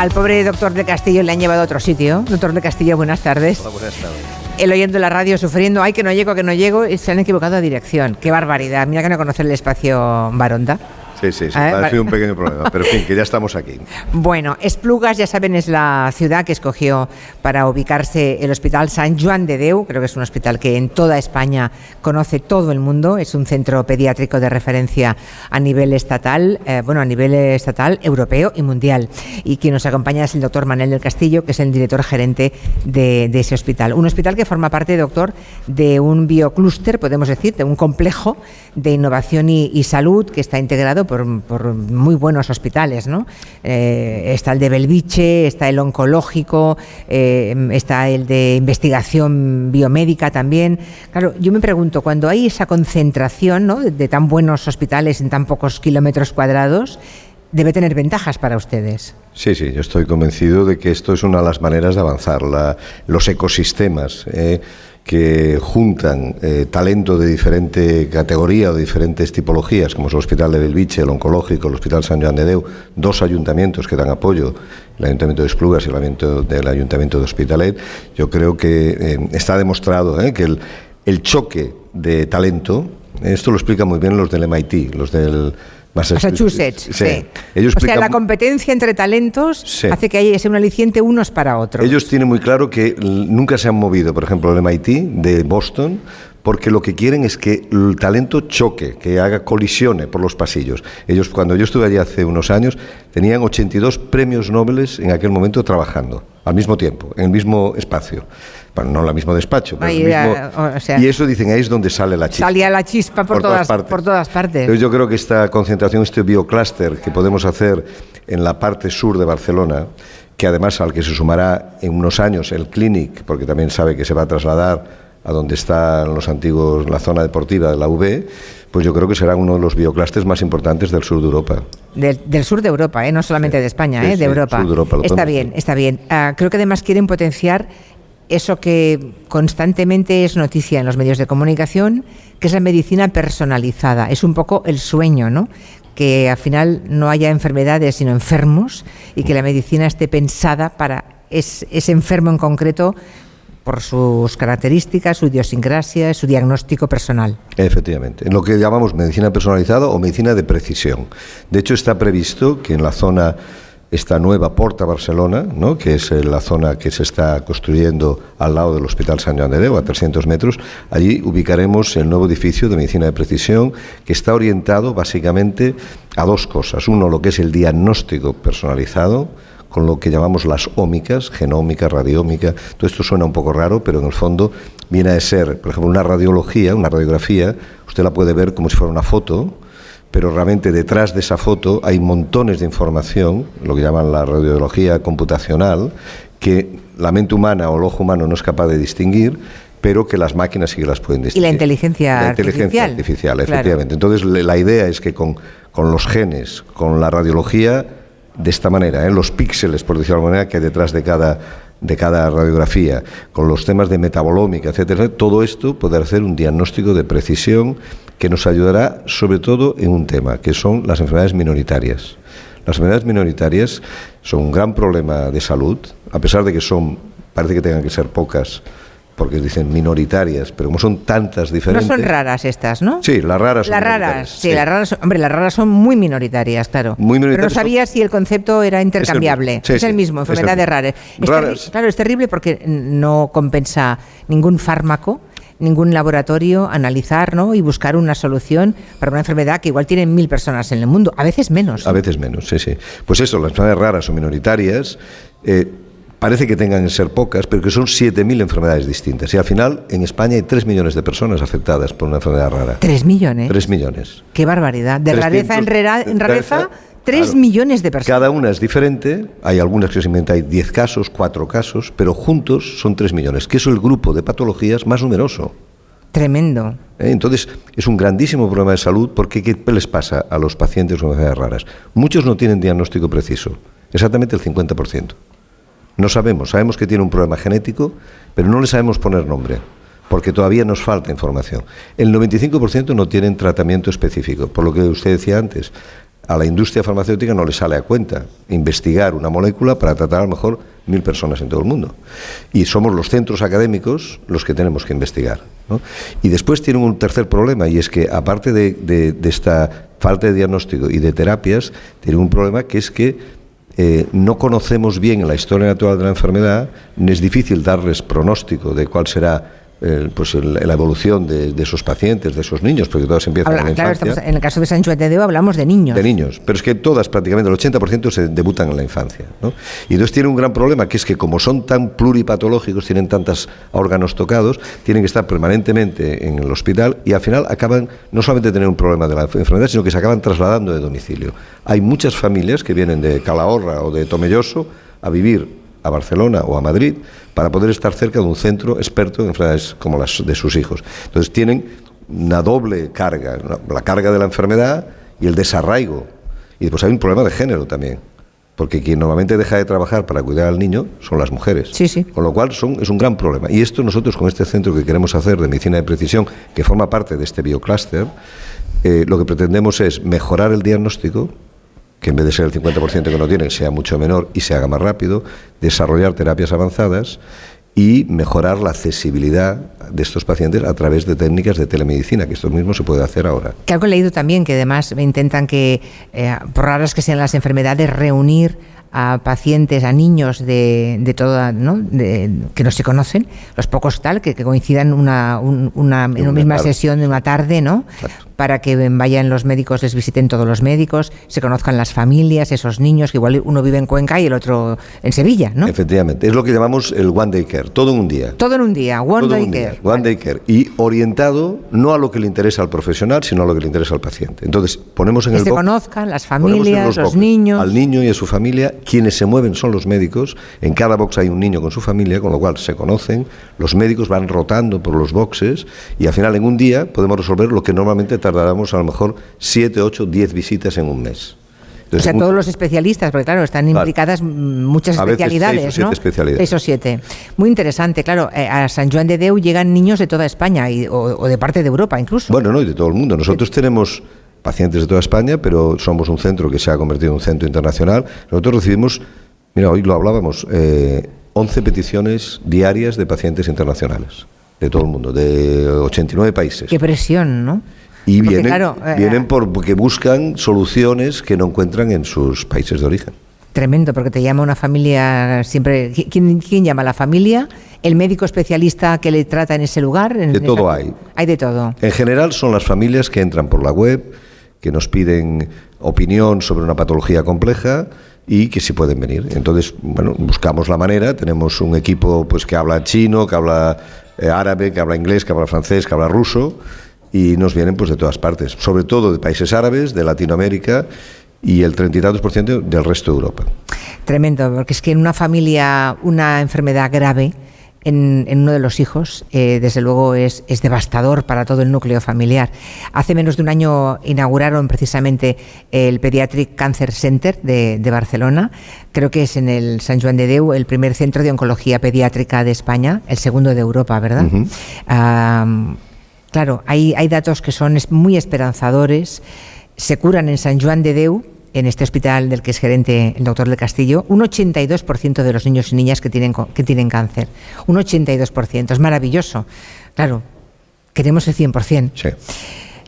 Al pobre doctor de Castillo le han llevado a otro sitio. Doctor de Castillo, buenas tardes. Hola, buenas tardes. El oyendo la radio sufriendo, ay, que no llego, que no llego, y se han equivocado de dirección. Qué barbaridad. Mira que no conocer el espacio Baronda. Sí, sí, sí, Ah, ha sido un pequeño problema, pero en fin, que ya estamos aquí. Bueno, Esplugas, ya saben, es la ciudad que escogió para ubicarse el Hospital San Juan de Deu. Creo que es un hospital que en toda España conoce todo el mundo. Es un centro pediátrico de referencia a nivel estatal, eh, bueno, a nivel estatal, europeo y mundial. Y quien nos acompaña es el doctor Manuel del Castillo, que es el director gerente de, de ese hospital. Un hospital que forma parte, doctor, de un bioclúster, podemos decir, de un complejo de innovación y, y salud que está integrado por, muy buenos hospitales, ¿no? Eh, está el de Belviche, está el oncológico, eh, está el de investigación biomédica también. Claro, yo me pregunto, cuando hay esa concentración de tan buenos hospitales en tan pocos kilómetros cuadrados, debe tener ventajas para ustedes. Sí, sí, yo estoy convencido de que esto es una de las maneras de avanzar. Los ecosistemas eh, que juntan eh, talento de diferente categoría o de diferentes tipologías, como es el Hospital de Belviche, el Oncológico, el Hospital San Joan de Deu, dos ayuntamientos que dan apoyo, el Ayuntamiento de Esplugas y el Ayuntamiento, del Ayuntamiento de Hospitalet, yo creo que eh, está demostrado que el, el choque de talento, esto lo explican muy bien los del MIT, los del Massachusetts, sí. Ellos o sea, la competencia entre talentos Sí. hace que haya un aliciente unos para otros. Ellos tienen muy claro que nunca se han movido, por ejemplo, el MIT de Boston, porque lo que quieren es que el talento choque, que haga colisione por los pasillos. Ellos, cuando yo estuve allí hace unos años, tenían 82 premios Nobel en aquel momento trabajando, al mismo tiempo, en el mismo espacio. Bueno, no en el mismo despacho, pero Ahí el mismo... era, o sea, y eso dicen, ahí es donde sale la chispa. Salía la chispa por, todas, por todas partes. Entonces yo creo que esta concentración, este bioclúster que podemos hacer en la parte sur de Barcelona, que además al que se sumará en unos años el Clinic, porque también sabe que se va a trasladar a donde están los antiguos, la zona deportiva de la UB, pues yo creo que será uno de los bioclústeres más importantes del sur de Europa. Del, del sur de Europa, ¿eh? no solamente de España, Sí, ¿eh? sí, de Europa. sur de Europa, está bien, está bien. Ah, creo que además quieren potenciar eso que constantemente es noticia en los medios de comunicación, que es la medicina personalizada. Es un poco el sueño, ¿no? Que al final no haya enfermedades, sino enfermos, y que la medicina esté pensada para es- ese enfermo en concreto por sus características, su idiosincrasia, su diagnóstico personal. Efectivamente, en lo que llamamos medicina personalizada o medicina de precisión. De hecho, está previsto que en la zona, esta nueva Porta Barcelona, ¿no? que es eh, la zona que se está construyendo al lado del Hospital San Joan de Déu, a 300 metros, allí ubicaremos el nuevo edificio de medicina de precisión que está orientado básicamente a dos cosas. Uno, lo que es el diagnóstico personalizado, con lo que llamamos las ómicas, genómica, radiómica. Todo esto suena un poco raro, pero en el fondo viene a ser, por ejemplo, una radiología, una radiografía, usted la puede ver como si fuera una foto, pero realmente detrás de esa foto hay montones de información, lo que llaman la radiología computacional, que la mente humana o el ojo humano no es capaz de distinguir, pero que las máquinas sí que las pueden Y distinguir. la inteligencia La inteligencia artificial. artificial, Claro. efectivamente. Entonces, la idea es que con, con los genes, con la radiología, de esta manera, ¿eh? los píxeles, por decirlo de alguna manera, que hay detrás de cada, de cada radiografía, con los temas de metabolómica, etcétera, todo esto poder hacer un diagnóstico de precisión que nos ayudará sobre todo en un tema, que son las enfermedades minoritarias. Las enfermedades minoritarias son un gran problema de salud, a pesar de que son, parece que tengan que ser pocas, porque dicen minoritarias, pero como son tantas No diferentes. son raras estas, ¿no? Sí, las raras son Las raras, minoritarias, sí, sí. las raras, hombre, las raras son muy minoritarias, claro. Muy Pero no minoritarias sabía si el concepto era intercambiable. es el sí, mismo, es enfermedad el de mismo. raras. Raras. claro, es terrible porque no compensa ningún fármaco, ningún laboratorio analizar ¿no? y buscar una solución para una enfermedad que igual tienen mil personas en el mundo, a veces menos. A veces menos, sí, sí. Pues eso, las enfermedades raras o minoritarias, eh, parece que tengan que ser pocas, pero que son 7.000 enfermedades distintas. Y al final, en España hay 3 millones de personas afectadas por una enfermedad rara. Tres millones. 3 millones. Qué barbaridad. De 300 rareza en, en rareza, rareza, tres claro. millones de personas. Cada una es diferente, hay algunas que simplemente hay 10 casos, 4 casos, pero juntos son 3 millones, que es el grupo de patologías más numeroso. Tremendo. ¿eh? Entonces, es un grandísimo problema de salud porque ¿qué les pasa a los pacientes con enfermedades raras? Muchos no tienen diagnóstico preciso, exactamente el 50%. No sabemos, sabemos que tiene un problema genético, pero no le sabemos poner nombre, porque todavía nos falta información. El 95% no tienen tratamiento específico, por lo que usted decía antes. a la industria farmacéutica no le sale a cuenta investigar una molécula para tratar a lo mejor mil personas en todo el mundo. Y somos los centros académicos los que tenemos que investigar. Y después tienen un tercer problema, y es que aparte de, esta falta de diagnóstico y de terapias, tienen un problema que es que eh, no conocemos bien la historia natural de la enfermedad, es difícil darles pronóstico de cuál será pues la evolución de, esos pacientes, de esos niños, porque todas empiezan en la infancia. en el caso de Juan de Deu hablamos de niños. De niños, pero es que todas, prácticamente el 80% se debutan en la infancia. ¿no? Y entonces tiene un gran problema, que es que como son tan pluripatológicos, tienen tantos órganos tocados, tienen que estar permanentemente en el hospital y al final acaban no solamente tener un problema de la enfermedad, sino que se acaban trasladando de domicilio. Hay muchas familias que vienen de Calahorra o de Tomelloso a vivir a Barcelona o a Madrid para poder estar cerca de un centro experto en enfermedades como las de sus hijos. Entonces tienen una doble carga, la carga de la enfermedad y el desarraigo. Y después hay un problema de género también, porque quien normalmente deja de trabajar para cuidar al niño son las mujeres. Sí, sí. Con lo cual son, es un gran problema. Y esto nosotros con este centro que queremos hacer de medicina de precisión, que forma parte de este biocluster, eh, lo que pretendemos es mejorar el diagnóstico, que en vez de ser el 50% que no tienen sea mucho menor y se haga más rápido, desarrollar terapias avanzadas y mejorar la accesibilidad de estos pacientes a través de técnicas de telemedicina, que esto mismo se puede hacer ahora. Que algo he leído también, que además intentan que, eh, por raras que sean las enfermedades, reunir a pacientes, a niños de, de toda, ¿no? De, que no se conocen, los pocos tal, que, coincidan una, una, en una misma sesión de una tarde, ¿no? Para que vayan los médicos, les visiten todos los médicos, se conozcan las familias, esos niños, que igual uno vive en Cuenca y el otro en Sevilla, ¿no? Efectivamente, es lo que llamamos el One Day Care, todo en un día. Todo en un día, One Day Care. one Day Care. Y orientado no a lo que le interesa al profesional, sino a lo que le interesa al paciente. Entonces, ponemos en que el se conozcan las familias, los niños. Al niño y a su familia quienes se mueven son los médicos, en cada box hay un niño con su familia, con lo cual se conocen, los médicos van rotando por los boxes y al final en un día podemos resolver lo que normalmente tardáramos a lo mejor 7, 8, 10 visitas en un mes. o sea, todos los especialistas, porque claro, están implicadas muchas especialidades, seis o siete especialidades. Seis o siete. Muy interesante, claro. Eh, a San Juan de Deu llegan niños de toda España y, o, de parte de Europa incluso. Bueno, no, y de todo el mundo. Nosotros tenemos pacientes de toda España, pero somos un centro que se ha convertido en un centro internacional. Nosotros recibimos, mira, hoy lo hablábamos, eh, 11 peticiones diarias de pacientes internacionales, de todo el mundo, de 89 países. Qué presión, ¿no? Y vienen, eh, vienen porque buscan soluciones que no encuentran en sus países de origen. Tremendo, porque te llama una familia siempre. ¿Quién, quién llama? ¿La familia? ¿El médico especialista que le trata en ese lugar? de todo hay. Hay de todo. En general son las familias que entran por la web, que nos piden opinión sobre una patología compleja y que sí pueden venir. Entonces, bueno, buscamos la manera, tenemos un equipo pues que habla chino, que habla eh, árabe, que habla inglés, que habla francés, que habla ruso y nos vienen pues de todas partes, sobre todo de países árabes, de Latinoamérica y el 32% por ciento del resto de Europa. Tremendo, porque es que en una familia una enfermedad grave en, uno de los hijos, eh, desde luego es, devastador para todo el núcleo familiar. Hace menos de un año inauguraron precisamente el Pediatric Cancer Center de, Barcelona. Creo que es en el San Juan de Deu el primer centro de oncología pediátrica de España, el segundo de Europa, ¿verdad? Claro, hay, hay datos que son muy esperanzadores. Se curan en San Juan de Deu en este hospital del que es gerente el doctor del Castillo, un 82% de los niños y niñas que tienen, que tienen cáncer. Un 82%. Es maravilloso. Claro, queremos el 100%. Sí.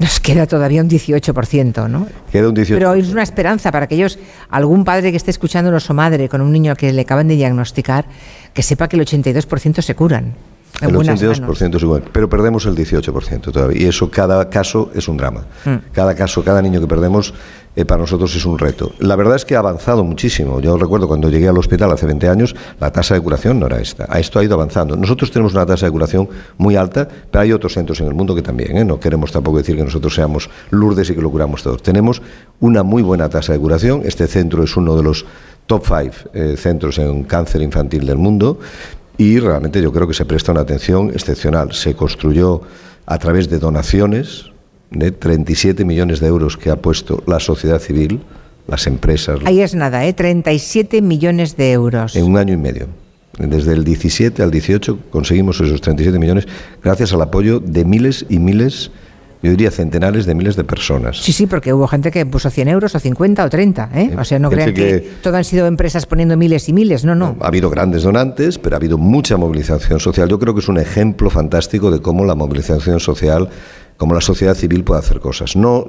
Nos queda todavía un 18%, ¿no? Queda un 18%. Pero es una esperanza para aquellos, algún padre que esté escuchándonos o madre con un niño que le acaban de diagnosticar, que sepa que el 82% se curan. El 82% es igual, pero perdemos el 18% todavía. Y eso, cada caso es un drama. Mm. Cada caso, cada niño que perdemos, eh, para nosotros es un reto. La verdad es que ha avanzado muchísimo. Yo recuerdo cuando llegué al hospital hace 20 años, la tasa de curación no era esta. A esto ha ido avanzando. Nosotros tenemos una tasa de curación muy alta, pero hay otros centros en el mundo que también. ¿eh? No queremos tampoco decir que nosotros seamos Lourdes y que lo curamos todos. Tenemos una muy buena tasa de curación. Este centro es uno de los top five eh, centros en cáncer infantil del mundo y realmente yo creo que se presta una atención excepcional. Se construyó a través de donaciones de 37 millones de euros que ha puesto la sociedad civil, las empresas. Ahí es nada, ¿eh? 37 millones de euros. En un año y medio. Desde el 17 al 18 conseguimos esos 37 millones gracias al apoyo de miles y miles yo diría centenares de miles de personas. Sí, sí, porque hubo gente que puso 100 euros o 50 o 30. ¿eh? O sea, no crean que, que, todo han sido empresas poniendo miles y miles, no, no. Ha habido grandes donantes, pero ha habido mucha movilización social. Yo creo que es un ejemplo fantástico de cómo la movilización social como la sociedad civil puede hacer cosas. No,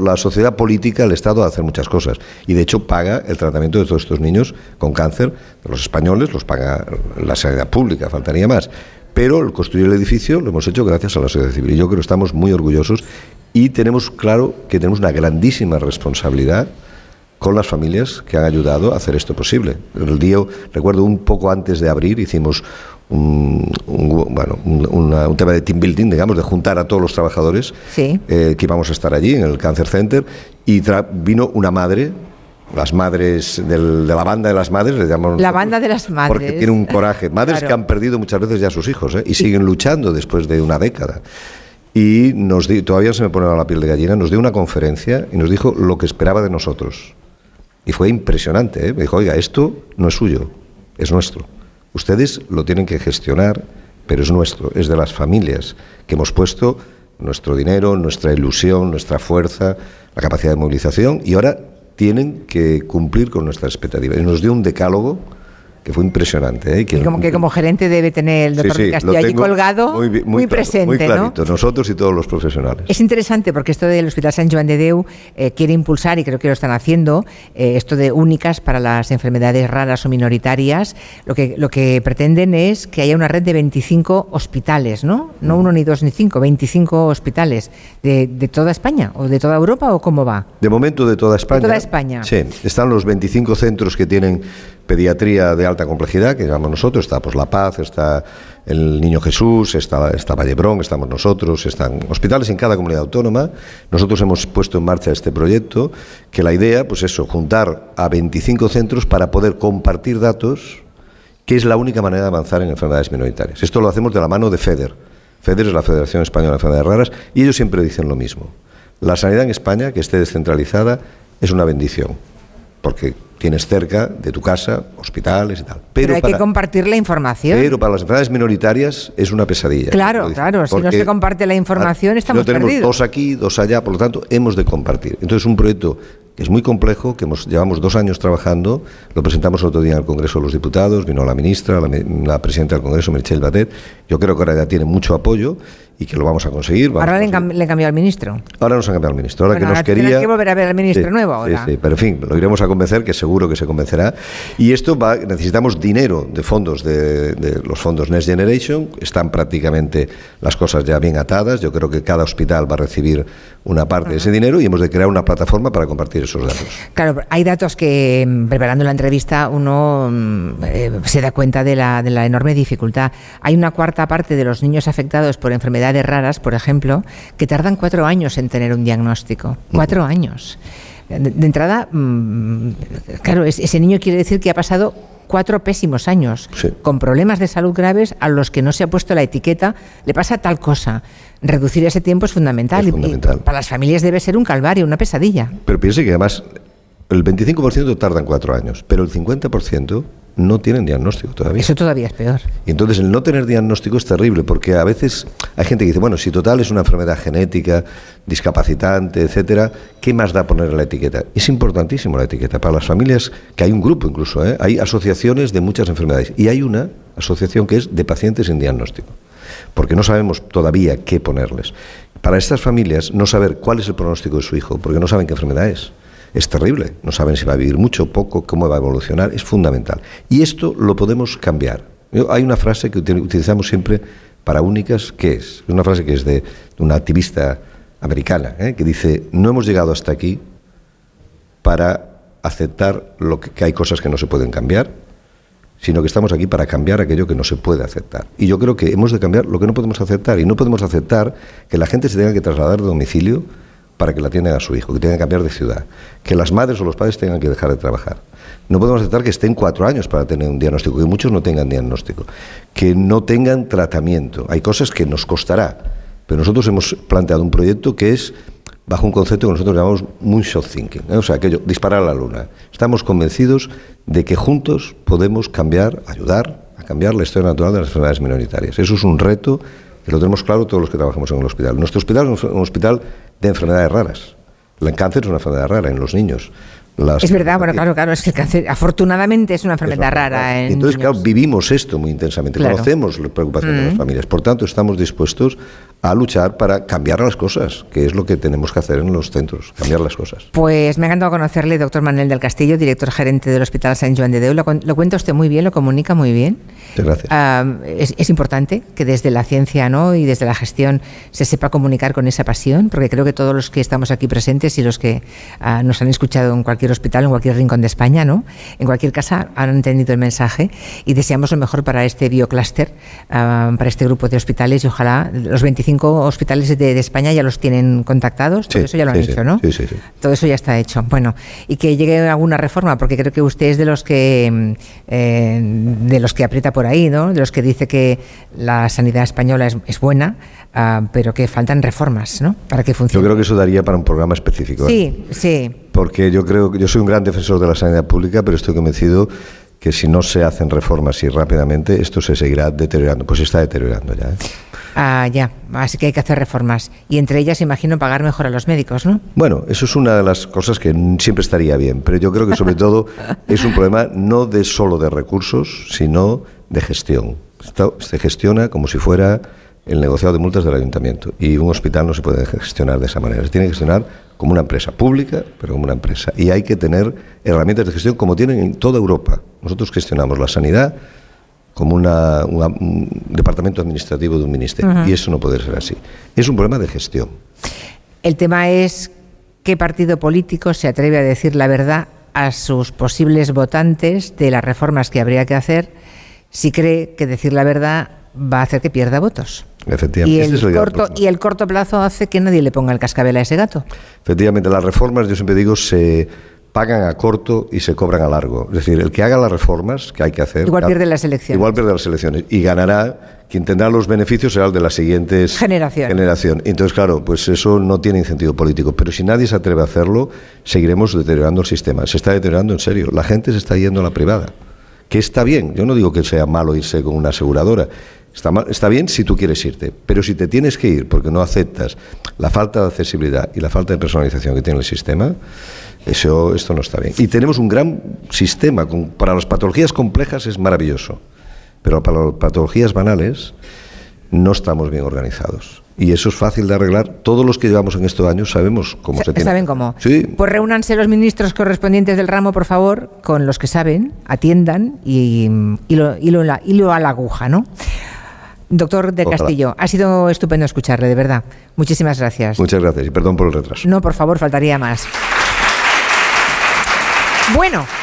la sociedad política, el Estado, hace muchas cosas. Y de hecho paga el tratamiento de todos estos niños con cáncer. Los españoles los paga la sanidad pública, faltaría más. Pero el construir el edificio lo hemos hecho gracias a la sociedad civil. Y yo creo que estamos muy orgullosos y tenemos claro que tenemos una grandísima responsabilidad con las familias que han ayudado a hacer esto posible. El día, recuerdo un poco antes de abrir, hicimos un, bueno, un, tema de team building, digamos, de juntar a todos los trabajadores eh, que íbamos a estar allí en el Cancer Center y vino una madre las madres de la banda de las madres, le llamamos. La banda de las madres. Porque tiene un coraje. Madres que han perdido muchas veces ya a sus hijos ¿eh? y siguen luchando después de una década. Y nos di, todavía se me pone la piel de gallina, nos dio una conferencia y nos dijo lo que esperaba de nosotros. Y fue impresionante. ¿eh? Me dijo, oiga, esto no es suyo, es nuestro. Ustedes lo tienen que gestionar, pero es nuestro, es de las familias que hemos puesto nuestro dinero, nuestra ilusión, nuestra fuerza, la capacidad de movilización y ahora tienen que cumplir con nuestras expectativas. Y nos dio un decálogo que fue impresionante. ¿eh? Que, y como que como gerente debe tener el doctor Castillo allí colgado, muy, presente. Muy clarito, nosotros y todos los profesionales. Es interesante porque esto del Hospital San Joan de Deu eh, quiere impulsar, y creo que lo están haciendo, eh, esto de únicas para las enfermedades raras o minoritarias. Lo que, lo que pretenden es que haya una red de 25 hospitales, ¿no? No mm. uno, ni dos, ni cinco, 25 hospitales de, de toda España o de toda Europa o cómo va. De momento de toda España. De toda España. Sí, están los 25 centros que tienen pediatría de alta complejidad, que llamamos nosotros, está pues La Paz, está el Niño Jesús, está, está Vallebrón, estamos nosotros, están hospitales en cada comunidad autónoma. Nosotros hemos puesto en marcha este proyecto, que la idea, pues eso, juntar a 25 centros para poder compartir datos, que es la única manera de avanzar en enfermedades minoritarias. Esto lo hacemos de la mano de FEDER. FEDER es la Federación Española de Enfermedades Raras, y ellos siempre dicen lo mismo. La sanidad en España, que esté descentralizada, es una bendición, porque tienes cerca de tu casa hospitales y tal. Pero, hay que compartir la información. Pero para las enfermedades minoritarias es una pesadilla. Claro, claro. Si no se comparte la información, estamos no tenemos dos aquí, dos allá, por lo tanto, hemos de compartir. Entonces, un proyecto que es muy complejo, que hemos, llevamos dos años trabajando, lo presentamos el otro día en el Congreso de los Diputados, vino la ministra, la, la presidenta del Congreso, Michelle Batet, yo creo que ahora ya tiene mucho apoyo y que lo vamos a conseguir. ahora le, han cambiado al ministro. Ahora nos han cambiado al ministro. Ahora que nos quería. que volver a ver al ministro nuevo ahora. Sí, sí, pero en fin, lo iremos a convencer, que seguro que se convencerá. Y esto va, necesitamos dinero de fondos, de, de, los fondos Next Generation. Están prácticamente las cosas ya bien atadas. Yo creo que cada hospital va a recibir una parte de ese dinero y hemos de crear una plataforma para compartir esos datos. Claro, hay datos que mm, preparando la entrevista uno mm, eh, se da cuenta de la, de la enorme dificultad. Hay una cuarta parte de los niños afectados por enfermedades raras, por ejemplo, que tardan cuatro años en tener un diagnóstico. Cuatro años. De, entrada, mm, claro, ese niño quiere decir que ha pasado cuatro pésimos años con problemas de salud graves a los que no se ha puesto la etiqueta, le pasa tal cosa. Reducir ese tiempo es fundamental. fundamental. Y para las familias debe ser un calvario, una pesadilla. Pero piense que además el 25% tardan cuatro años, pero el 50% no tienen diagnóstico todavía. Eso todavía es peor. Y entonces el no tener diagnóstico es terrible, porque a veces hay gente que dice, bueno, si total es una enfermedad genética, discapacitante, etcétera, ¿qué más da poner la etiqueta? Es importantísimo la etiqueta para las familias, que hay un grupo incluso, ¿eh? hay asociaciones de muchas enfermedades, y hay una asociación que es de pacientes sin diagnóstico, porque no sabemos todavía qué ponerles. Para estas familias, no saber cuál es el pronóstico de su hijo, porque no saben qué enfermedad es es terrible. No saben si va a vivir mucho, poco, cómo va a evolucionar. Es fundamental. Y esto lo podemos cambiar. Hay una frase que utilizamos siempre para únicas, que es una frase que es de una activista americana, ¿eh? que dice, no hemos llegado hasta aquí para aceptar lo que, que hay cosas que no se pueden cambiar, sino que estamos aquí para cambiar aquello que no se puede aceptar. Y yo creo que hemos de cambiar lo que no podemos aceptar, y no podemos aceptar que la gente se tenga que trasladar de domicilio para que la atiendan a su hijo, que tengan que cambiar de ciudad, que las madres o los padres tengan que dejar de trabajar. No podemos aceptar que estén cuatro años para tener un diagnóstico, que muchos no tengan diagnóstico, que no tengan tratamiento. Hay cosas que nos costará, pero nosotros hemos planteado un proyecto que es bajo un concepto que nosotros llamamos moonshot thinking, ¿eh? o sea, aquello, disparar a la luna. Estamos convencidos de que juntos podemos cambiar, ayudar a cambiar la historia natural de las enfermedades minoritarias. Eso es un reto que lo tenemos claro todos los que trabajamos en el hospital. Nuestro hospital es un hospital de enfermedades raras. El cáncer es una enfermedad rara en los niños. Es verdad, bueno, claro, claro, es que el cáncer afortunadamente es una enfermedad rara. En Entonces, claro, vivimos esto muy intensamente, conocemos la preocupación de las familias, por tanto estamos dispuestos a luchar para cambiar las cosas, que es lo que tenemos que hacer en los centros, cambiar las cosas. Pues me ha encantado conocerle, doctor Manuel del Castillo, director gerente del Hospital San Juan de Deu. Lo, cuenta usted muy bien, lo comunica muy bien. Muchas gracias. Ah, es, importante que desde la ciencia ¿no? y desde la gestión se sepa comunicar con esa pasión, porque creo que todos los que estamos aquí presentes y los que ah, nos han escuchado en cualquier hospital, en cualquier rincón de España, ¿no? en cualquier casa, han entendido el mensaje y deseamos lo mejor para este bioclúster, ah, para este grupo de hospitales y ojalá los 25 hospitales de, España ya los tienen contactados, todo eso ya lo han hecho, ¿no? Sí, sí, sí. Todo eso ya está hecho. Bueno, y que llegue alguna reforma, porque creo que usted es de los que mm, eh, de los que aprieta por ahí, ¿no? De los que dice que la sanidad española es, buena, ah, pero que faltan reformas, ¿no? Para que funcione. Yo creo que eso daría para un programa específico. ¿eh? Sí, sí. Porque yo creo que yo soy un gran defensor de la sanidad pública, pero estoy convencido que si no se hacen reformas y rápidamente, esto se seguirá deteriorando. Pues se está deteriorando ya. ¿eh? Ah, ya, así que hay que hacer reformas. Y entre ellas, imagino, pagar mejor a los médicos, ¿no? Bueno, eso es una de las cosas que siempre estaría bien, pero yo creo que sobre todo es un problema no de solo de recursos, sino de gestión. se gestiona como si fuera el negociado de multas del ayuntamiento y un hospital no se puede gestionar de esa manera. Se tiene que gestionar como una empresa pública, pero como una empresa. Y hay que tener herramientas de gestión como tienen en toda Europa. Nosotros gestionamos la sanidad como una, un departamento administrativo de un ministerio. Y eso no puede ser así. Es un problema de gestión. El tema es qué partido político se atreve a decir la verdad a sus posibles votantes de las reformas que habría que hacer si cree que decir la verdad va a hacer que pierda votos. Efectivamente. Y el, corto, y el corto plazo hace que nadie le ponga el cascabel a ese gato. Efectivamente, las reformas, yo siempre digo, se pagan a corto y se cobran a largo. Es decir, el que haga las reformas que hay que hacer... Igual pierde las elecciones. Igual pierde las elecciones. Y ganará, quien tendrá los beneficios será el de las siguientes... Generación. Generación. Entonces, claro, pues eso no tiene incentivo político. Pero si nadie se atreve a hacerlo, seguiremos deteriorando el sistema. Se está deteriorando en serio. La gente se está yendo a la privada. Que está bien. Yo no digo que sea malo irse con una aseguradora. Está, está bien si tú quieres irte, pero si te tienes que ir porque no aceptas la falta de accesibilidad y la falta de personalización que tiene el sistema, eso, esto no está bien. Y tenemos un gran sistema. para las patologías complejas es maravilloso, pero para las patologías banales no estamos bien organizados. Y eso es fácil de arreglar. Todos los que llevamos en estos años sabemos cómo se, tiene. ¿Saben cómo? Sí. Pues reúnanse los ministros correspondientes del ramo, por favor, con los que saben, atiendan y, y, lo, y, lo, a la aguja, ¿no? Doctor de Castillo, ha sido estupendo escucharle, de verdad. Muchísimas gracias. Muchas gracias y perdón por el retraso. No, por favor, faltaría más. Bueno,